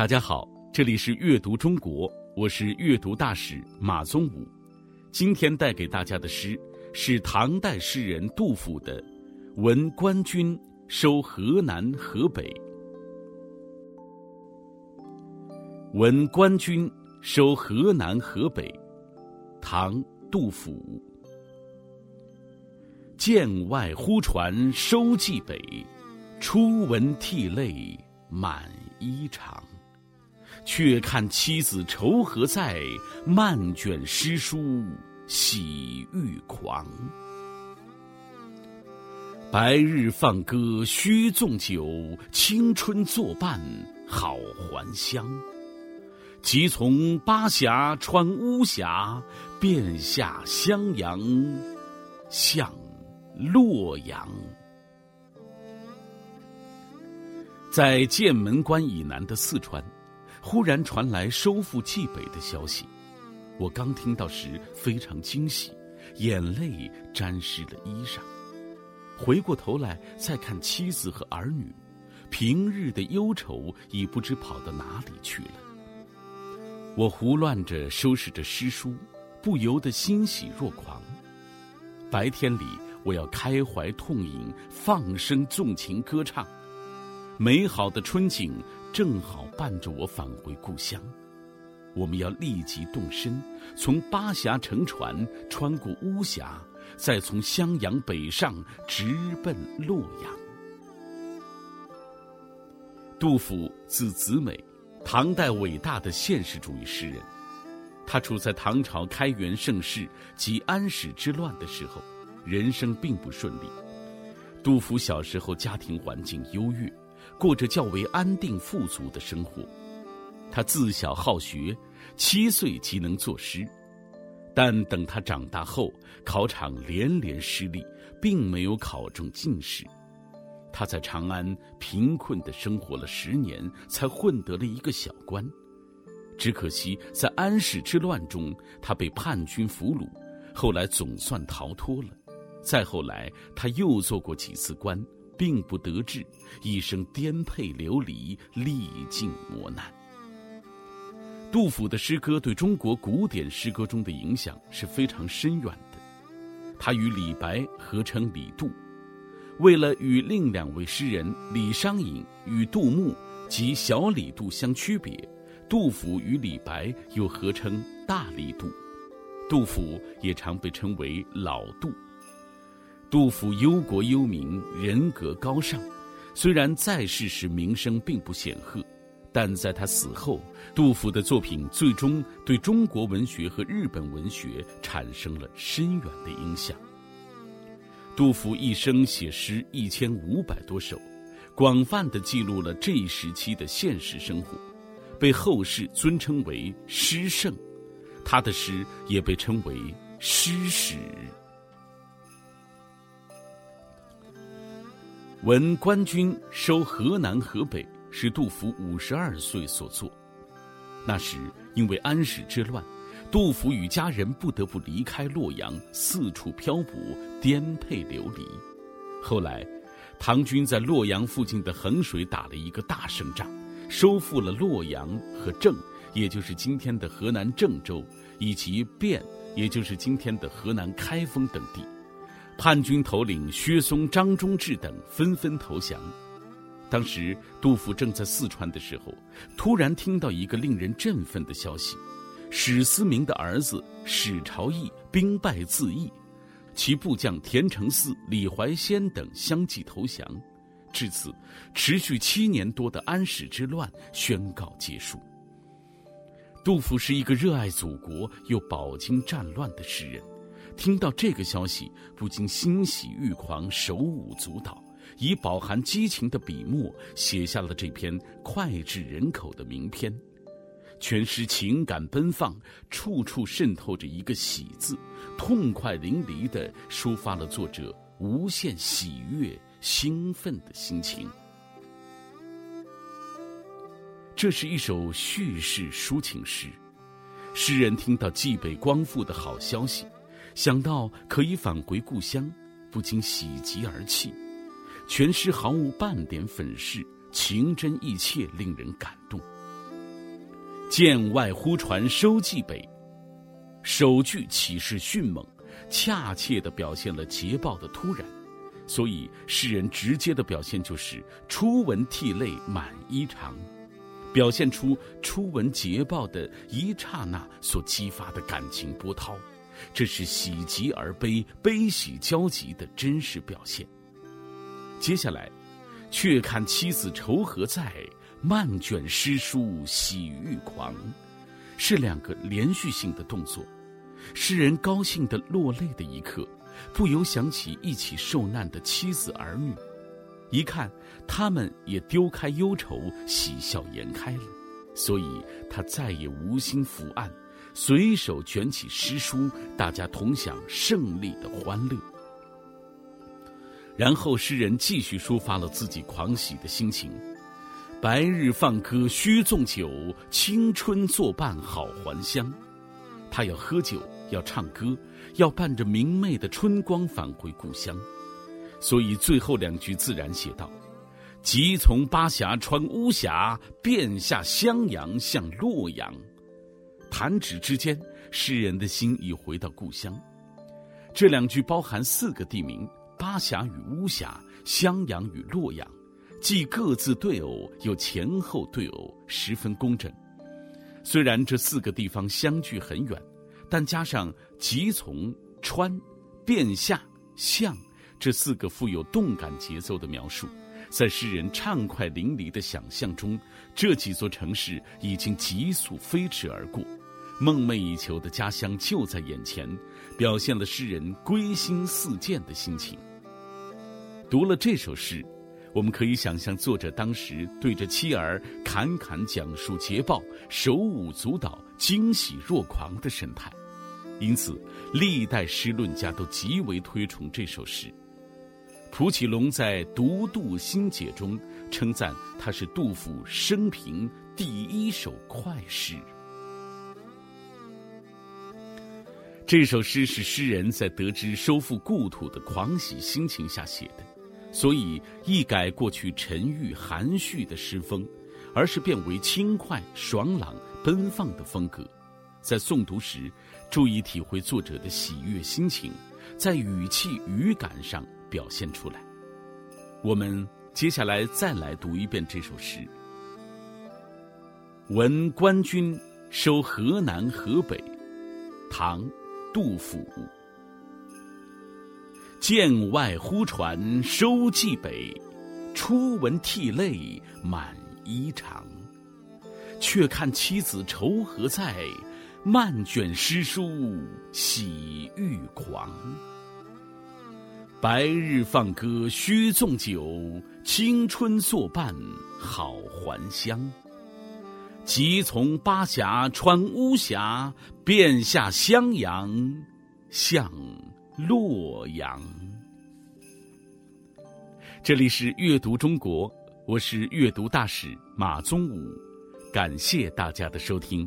大家好，这里是阅读中国，我是阅读大使马宗武。今天带给大家的诗是唐代诗人杜甫的《闻官军收河南河北》。闻官军收河南河北，唐·杜甫。剑外忽传收蓟北，初闻涕泪满衣裳。却看妻子愁何在，漫卷诗书喜欲狂。白日放歌须纵酒，青春作伴好还乡。即从巴峡穿巫峡，便下襄阳向洛阳。在剑门关以南的四川。忽然传来收复蓟北的消息，我刚听到时非常惊喜，眼泪沾湿了衣裳。回过头来再看妻子和儿女，平日的忧愁已不知跑到哪里去了。我胡乱着收拾着诗书，不由得欣喜若狂。白天里我要开怀痛饮，放声纵情歌唱，美好的春景。正好伴着我返回故乡，我们要立即动身，从巴峡乘船穿过巫峡，再从襄阳北上，直奔洛阳。杜甫字子美，唐代伟大的现实主义诗人。他处在唐朝开元盛世及安史之乱的时候，人生并不顺利。杜甫小时候家庭环境优越。过着较为安定富足的生活，他自小好学，七岁即能作诗。但等他长大后，考场连连失利，并没有考中进士。他在长安贫困的生活了十年，才混得了一个小官。只可惜在安史之乱中，他被叛军俘虏，后来总算逃脱了。再后来，他又做过几次官。并不得志，一生颠沛流离，历尽磨难。杜甫的诗歌对中国古典诗歌中的影响是非常深远的。他与李白合称李杜，为了与另两位诗人李商隐与杜牧及小李杜相区别，杜甫与李白又合称大李杜。杜甫也常被称为老杜。杜甫忧国忧民，人格高尚。虽然在世时名声并不显赫，但在他死后，杜甫的作品最终对中国文学和日本文学产生了深远的影响。杜甫一生写诗一千五百多首，广泛的记录了这一时期的现实生活，被后世尊称为诗圣。他的诗也被称为诗史。闻官军收河南河北是杜甫五十二岁所作。那时因为安史之乱，杜甫与家人不得不离开洛阳，四处漂泊，颠沛流离。后来，唐军在洛阳附近的衡水打了一个大胜仗，收复了洛阳和郑，也就是今天的河南郑州，以及汴，也就是今天的河南开封等地。叛军头领薛嵩、张忠志等纷纷投降。当时杜甫正在四川的时候，突然听到一个令人振奋的消息：史思明的儿子史朝义兵败自缢，其部将田承嗣、李怀仙等相继投降。至此，持续七年多的安史之乱宣告结束。杜甫是一个热爱祖国又饱经战乱的诗人。听到这个消息，不禁欣喜欲狂，手舞足蹈，以饱含激情的笔墨写下了这篇脍炙人口的名篇。全诗情感奔放，处处渗透着一个“喜”字，痛快淋漓地抒发了作者无限喜悦、兴奋的心情。这是一首叙事抒情诗，诗人听到冀北光复的好消息。想到可以返回故乡，不禁喜极而泣。全诗毫无半点粉饰，情真意切，令人感动。剑外忽传收蓟北。首句起势迅猛，恰切地表现了捷报的突然，所以诗人直接的表现就是初闻涕泪满衣裳，表现出初闻捷报的一刹那所激发的感情波涛，这是喜极而悲、悲喜交集的真实表现。接下来，却看妻子愁何在，漫卷诗书喜欲狂。是两个连续性的动作，诗人高兴的落泪的一刻，不由想起一起受难的妻子儿女，一看他们也丢开忧愁，喜笑颜开了，所以他再也无心伏案，随手卷起诗书，大家同享胜利的欢乐。然后诗人继续抒发了自己狂喜的心情。白日放歌须纵酒，青春作伴好还乡。他要喝酒，要唱歌，要伴着明媚的春光返回故乡。所以最后两句自然写道：“即从巴峡穿巫峡，便下襄阳向洛阳。”弹指之间，诗人的心已回到故乡。这两句包含四个地名：巴峡与巫峡，襄阳与洛阳。既各自对偶，又前后对偶，十分工整。虽然这四个地方相距很远，但加上即从、川、便下、向这四个富有动感节奏的描述，在诗人畅快淋漓的想象中，这几座城市已经急速飞驰而过，梦寐以求的家乡就在眼前，表现了诗人归心似箭的心情。读了这首诗。我们可以想象作者当时对着妻儿侃侃讲述捷报，手舞足蹈、惊喜若狂的神态，因此历代诗论家都极为推崇这首诗。蒲启龙在《独杜心解》中称赞它是杜甫生平第一首快诗。这首诗是诗人在得知收复故土的狂喜心情下写的。所以一改过去沉郁含蓄的诗风，而是变为轻快爽朗奔放的风格。在诵读时，注意体会作者的喜悦心情，在语气语感上表现出来。我们接下来再来读一遍这首诗：闻官军收河南河北，唐，杜甫。剑外忽传收蓟北，初闻涕泪满衣裳。却看妻子愁何在，漫卷诗书喜欲狂。白日放歌须纵酒，青春作伴好还乡。即从巴峡穿巫峡，便下襄阳向。洛阳。这里是阅读中国，我是阅读大使马宗武，感谢大家的收听。